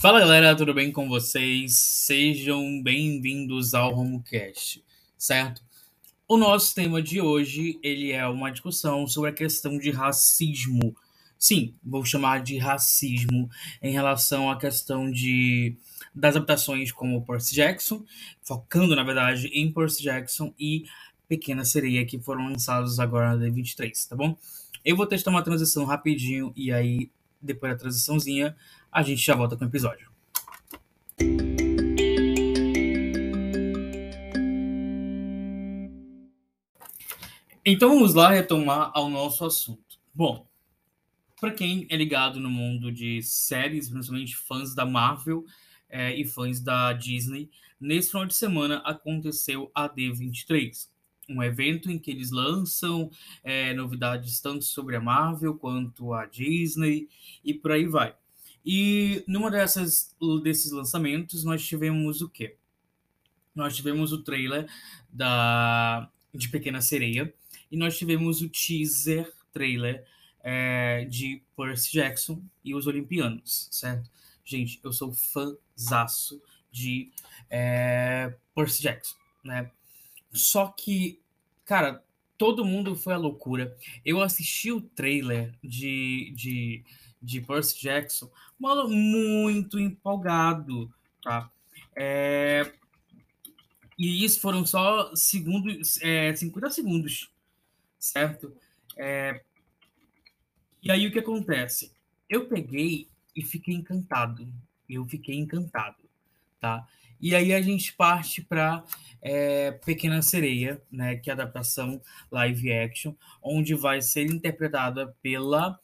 Fala galera, tudo bem com vocês? Sejam bem-vindos ao HomeCast, certo? O nosso tema de hoje, ele é uma discussão sobre a questão de racismo. Sim, vou chamar de racismo em relação à questão de das adaptações como Percy Jackson, focando na verdade em Percy Jackson e Pequena Sereia que foram lançados agora na D23, tá bom? Eu vou testar uma transição rapidinho e aí depois da transiçãozinha a gente já volta com o episódio. Então vamos lá retomar ao nosso assunto. Bom, para quem é ligado no mundo de séries, principalmente fãs da Marvel é, e fãs da Disney, nesse final de semana aconteceu a D23, um evento em que eles lançam é, novidades tanto sobre a Marvel quanto a Disney e por aí vai. E numa dessas desses lançamentos nós tivemos o quê? Nós tivemos o trailer da de Pequena Sereia e nós tivemos o teaser trailer é, de Percy Jackson e os Olimpianos, certo? Gente, eu sou fãzaço de é, Percy Jackson, né? Só que, cara, todo mundo foi à loucura. Eu assisti o trailer de, de de Percy Jackson, mano, muito empolgado, tá? É... E isso foram só segundos, é, 50 segundos, certo? É... E aí o que acontece? Eu peguei e fiquei encantado. Eu fiquei encantado, tá? E aí a gente parte para é, Pequena Sereia, né, que é a adaptação live action, onde vai ser interpretada pela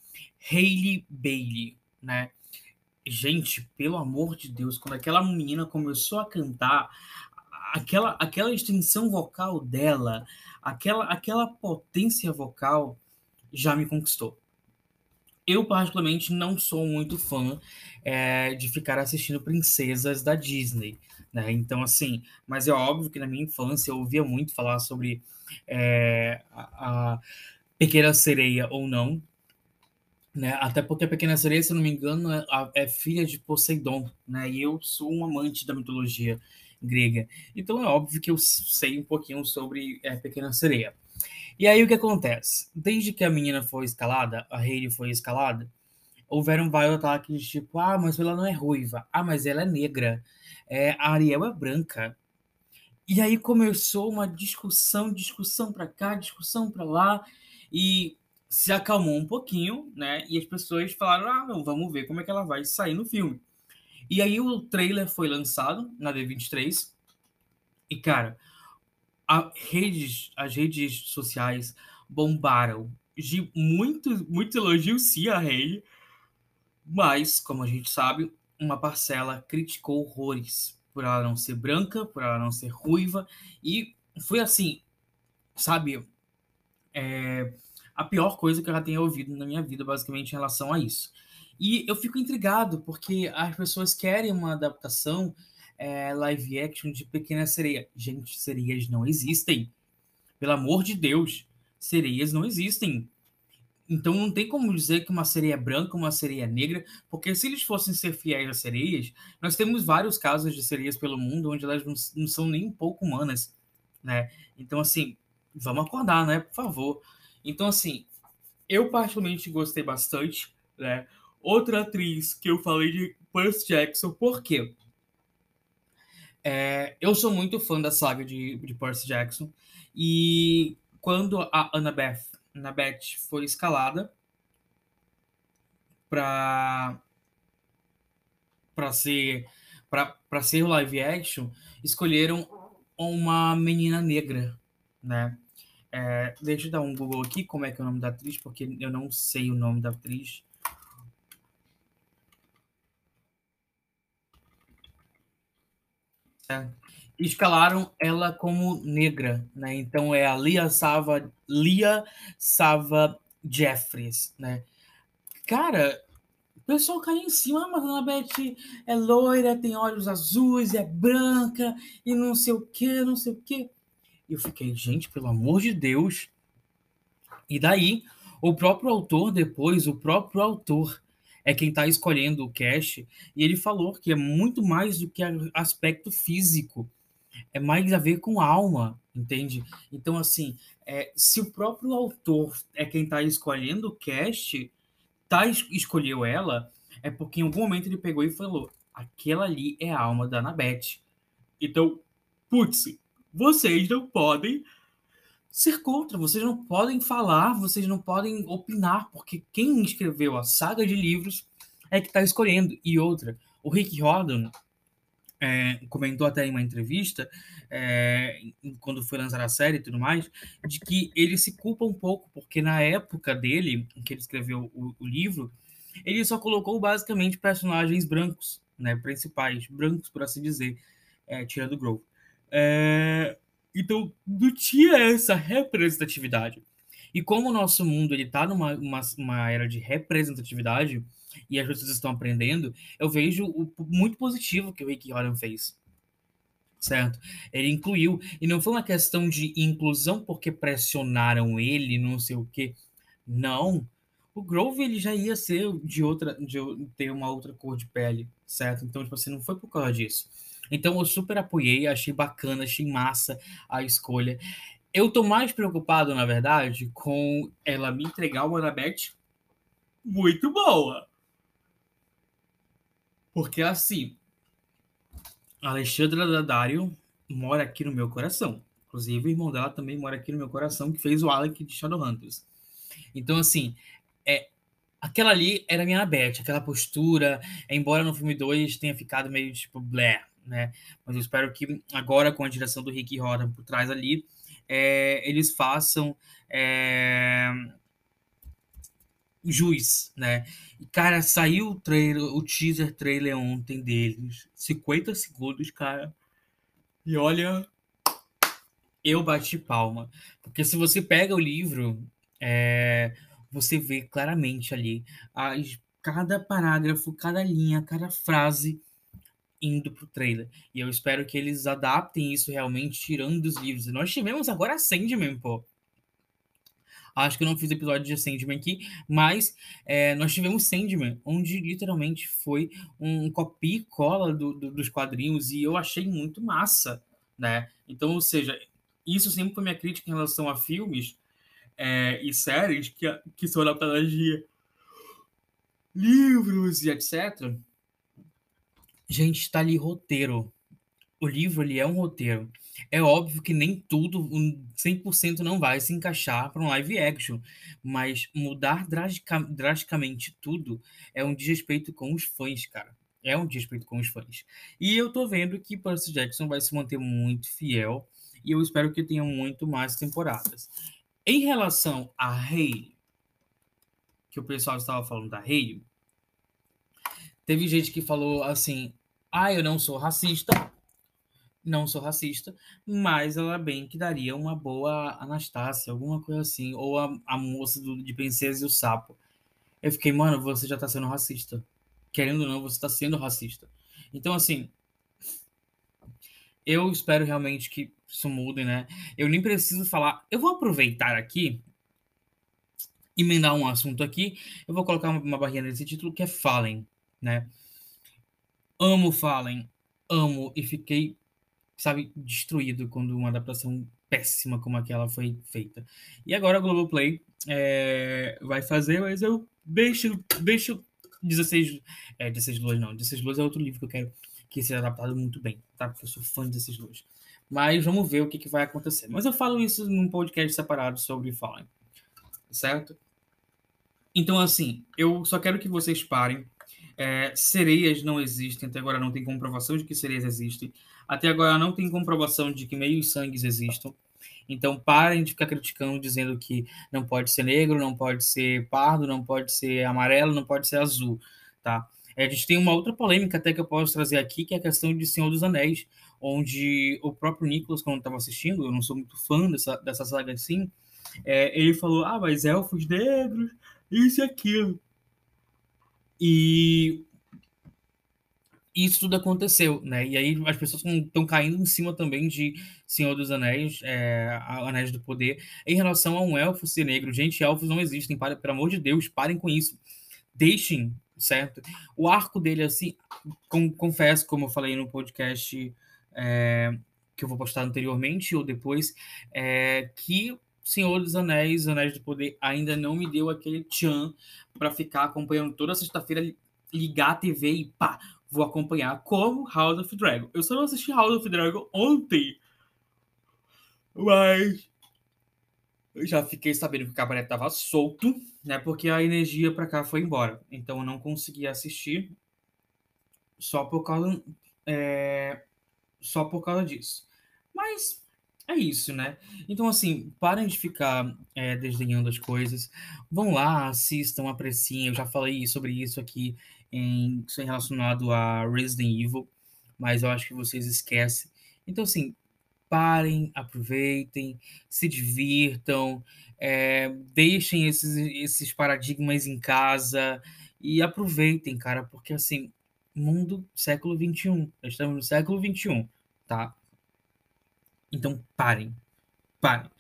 Hailey Bailey, né? Gente, pelo amor de Deus, quando aquela menina começou a cantar, aquela, aquela extensão vocal dela, aquela, aquela potência vocal já me conquistou. Eu, particularmente, não sou muito fã é, de ficar assistindo princesas da Disney. Né? Então, assim, mas é óbvio que na minha infância eu ouvia muito falar sobre é, a, a Pequena Sereia ou não, né? Até porque a Pequena Sereia, se não me engano, é, é, filha de Poseidon, né? E eu sou um amante da mitologia grega. Então é óbvio que eu sei um pouquinho sobre a é, Pequena Sereia. E aí o que acontece? Desde que a menina foi escalada, a Hayley foi escalada, houveram vários ataques tipo, ah, mas ela não é ruiva, ah, mas ela é negra, é, a Ariel é branca. E aí começou uma discussão, discussão para cá, discussão para lá, e se acalmou um pouquinho, né? E as pessoas falaram: ah, não, vamos ver como é que ela vai sair no filme. E aí o trailer foi lançado na D23. E, cara, redes, as redes sociais bombaram de muito, muito elogio sim a Hayley, mas, como a gente sabe, uma parcela criticou horrores por ela não ser branca, por ela não ser ruiva, e foi assim, sabe, é, a pior coisa que eu já tenho ouvido na minha vida, basicamente, em relação a isso. E eu fico intrigado, porque as pessoas querem uma adaptação é, live action de Pequena Sereia. Gente, sereias não existem. Pelo amor de Deus, sereias não existem. Então não tem como dizer que uma sereia é branca, uma sereia é negra, porque se eles fossem ser fiéis às sereias, nós temos vários casos de sereias pelo mundo onde elas não, não são nem um pouco humanas, né? Então assim, vamos acordar, né? Por favor. Então, assim, eu particularmente gostei bastante, né? Outra atriz que eu falei de Percy Jackson, por quê? É, eu sou muito fã da saga de, de Percy Jackson, e quando a Annabeth, Annabeth foi escalada para para ser para ser o live action, escolheram uma menina negra, né? É, deixa eu dar um Google aqui, como é que é o nome da atriz, porque eu não sei o nome da atriz. É. Escalaram ela como negra, né? Então é a Lia Sava, Lia Sava Jeffries, né? Cara, o pessoal caiu em cima, ah, mas a Annabeth é loira, tem olhos azuis, é branca e não sei o que, não sei o que. E eu fiquei, gente, pelo amor de Deus. E daí, o próprio autor, depois, o próprio autor é quem está escolhendo o cast, e ele falou que é muito mais do que aspecto físico, é mais a ver com alma, entende? Então, assim, é, se o próprio autor é quem está escolhendo o cast, tá, escolheu ela, é porque em algum momento ele pegou e falou: aquela ali é a alma da Anabete. Então, putz, vocês não podem ser contra, vocês não podem falar, vocês não podem opinar, porque quem escreveu a saga de livros é que está escolhendo. E outra, o Rick Jordan é, comentou até em uma entrevista, é, quando foi lançar a série e tudo mais, de que ele se culpa um pouco, porque na época dele, em que ele escreveu o, o livro, ele só colocou basicamente personagens brancos, né, principais, brancos, por assim dizer, é, tirando Grove. É, então, não tinha essa representatividade. E como o nosso mundo ele está numa uma, uma era de representatividade e as pessoas estão aprendendo, eu vejo o muito positivo que o Rick Jordan fez. Certo? Ele incluiu. E não foi uma questão de inclusão porque pressionaram ele, não sei o quê. Não. O Grove ele já ia ser de outra, de ter uma outra cor de pele, certo? Então, tipo assim, não foi por causa disso. Então eu super apoiei, achei bacana, achei massa a escolha. Eu tô mais preocupado, na verdade, com ela me entregar uma Annabeth muito boa. Porque assim, Alexandra Daddario mora aqui no meu coração. Inclusive, o irmão dela também mora aqui no meu coração, que fez o Alec de Shadowhunters. Então, assim, é, aquela ali era minha Annabeth, aquela postura, embora no filme 2 tenha ficado meio tipo blé, né? Mas eu espero que agora, com a direção do Rick Rodan por trás ali, é, eles façam é, juiz, né? E, cara, saiu o trailer, o teaser trailer ontem deles, 50 segundos, cara. E olha, eu bati palma. Porque se você pega o livro, é, você vê claramente ali as, cada parágrafo, cada linha, cada frase indo pro trailer. E eu espero que eles adaptem isso realmente, tirando dos livros. Nós tivemos agora Sandman, pô. Acho que eu não fiz episódio de Sandman aqui, mas é, nós tivemos Sandman, onde literalmente foi um copia e cola do, do, dos quadrinhos, e eu achei muito massa, né? Então, ou seja, isso sempre foi minha crítica em relação a filmes é, e séries que, que são adaptadas de livros e etc Gente, está ali roteiro. O livro ele é um roteiro. É óbvio que nem tudo, 100% não vai se encaixar para um live action, mas mudar drastica, drasticamente tudo é um desrespeito com os fãs, cara. É um desrespeito com os fãs. E eu tô vendo que Percy Jackson vai se manter muito fiel e eu espero que tenha muito mais temporadas. Em relação a Rei, que o pessoal estava falando da Rei, Teve gente que falou assim: ah, eu não sou racista, não sou racista, mas ela bem que daria uma boa Anastácia, alguma coisa assim, ou a, a moça do, de Princesa e o Sapo. Eu fiquei, mano, você já tá sendo racista. Querendo ou não, você tá sendo racista. Então, assim, eu espero realmente que isso mude, né? Eu nem preciso falar. Eu vou aproveitar aqui, emendar um assunto aqui. Eu vou colocar uma, barreira nesse título que é Fallen né? Amo Fallen, amo e fiquei, sabe, destruído quando uma adaptação péssima como aquela foi feita. E agora a Globoplay é, vai fazer, mas eu deixo, deixo 16, é, 16 Luas não, 16 Luas é outro livro que eu quero que seja adaptado muito bem, tá? Porque eu sou fã de 16 Luas. Mas vamos ver o que, que vai acontecer. Mas eu falo isso num podcast separado sobre Fallen, certo? Então, assim, eu só quero que vocês parem é, sereias não existem, até agora não tem comprovação de que sereias existem. Até agora não tem comprovação de que meios sangues existam. Então parem de ficar criticando, dizendo que não pode ser negro, não pode ser pardo, não pode ser amarelo, não pode ser azul, tá? É, a gente tem uma outra polêmica até que eu posso trazer aqui, que é a questão de Senhor dos Anéis, onde o próprio Nicolas, quando estava assistindo, eu não sou muito fã dessa, dessa saga assim, é, ele falou, ah, mas elfos negros, isso e aquilo. E isso tudo aconteceu, né? E aí as pessoas estão caindo em cima também de Senhor dos Anéis, é, Anéis do Poder, em relação a um elfo ser negro. Gente, elfos não existem, para, pelo amor de Deus, parem com isso. Deixem certo? O arco dele, assim, com, confesso, como eu falei no podcast é, que eu vou postar anteriormente ou depois, é, que Senhor dos Anéis, Anéis do Poder, ainda não me deu aquele tchan para ficar acompanhando toda sexta-feira, ligar a TV e pá, vou acompanhar como House of Dragon. Eu só não assisti House of Dragon ontem, mas eu já fiquei sabendo que o cabaré tava solto, né? Porque a energia para cá foi embora. Então eu não consegui assistir só por causa é, só por causa disso. Mas é isso, né? Então, assim, parem de ficar é, desdenhando as coisas. Vão lá, assistam, apreciem. Eu já falei sobre isso aqui em, em relacionado a Resident Evil, mas eu acho que vocês esquecem. Então, assim, parem, aproveitem, se divirtam, é, deixem esses, esses paradigmas em casa e aproveitem, cara, porque assim, mundo século XXI, estamos no século XXI, tá? Então parem, parem.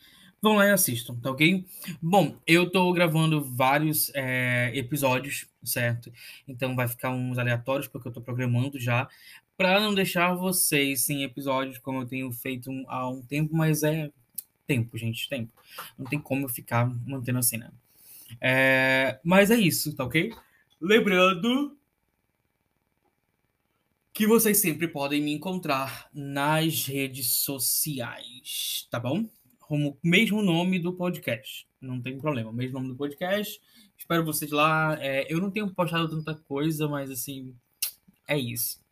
Vão lá e assistam, tá ok? Bom, eu tô gravando vários é, episódios, certo? Então vai ficar uns aleatórios, porque eu tô programando já, para não deixar vocês sem episódios, como eu tenho feito há um tempo, mas é tempo, gente, tempo. Não tem como eu ficar mantendo assim, né? É, mas é isso, tá ok? Lembrando que vocês sempre podem me encontrar nas redes sociais, tá bom? Como mesmo nome do podcast, não tem problema, mesmo nome do podcast. Espero vocês lá. É, eu não tenho postado tanta coisa, mas assim, é isso.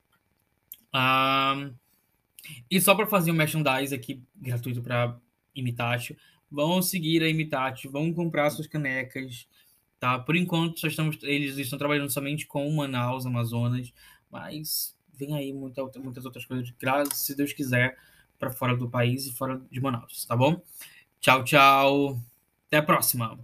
E só para fazer um merchandise aqui gratuito para Imitatio, vão seguir a Imitatio, vão comprar suas canecas, tá? Por enquanto, só estamos, eles estão trabalhando somente com Manaus, Amazonas, mas vem aí muita, muitas outras coisas, graças, se Deus quiser, para fora do país e fora de Manaus, tá bom? Tchau, tchau. Até a próxima.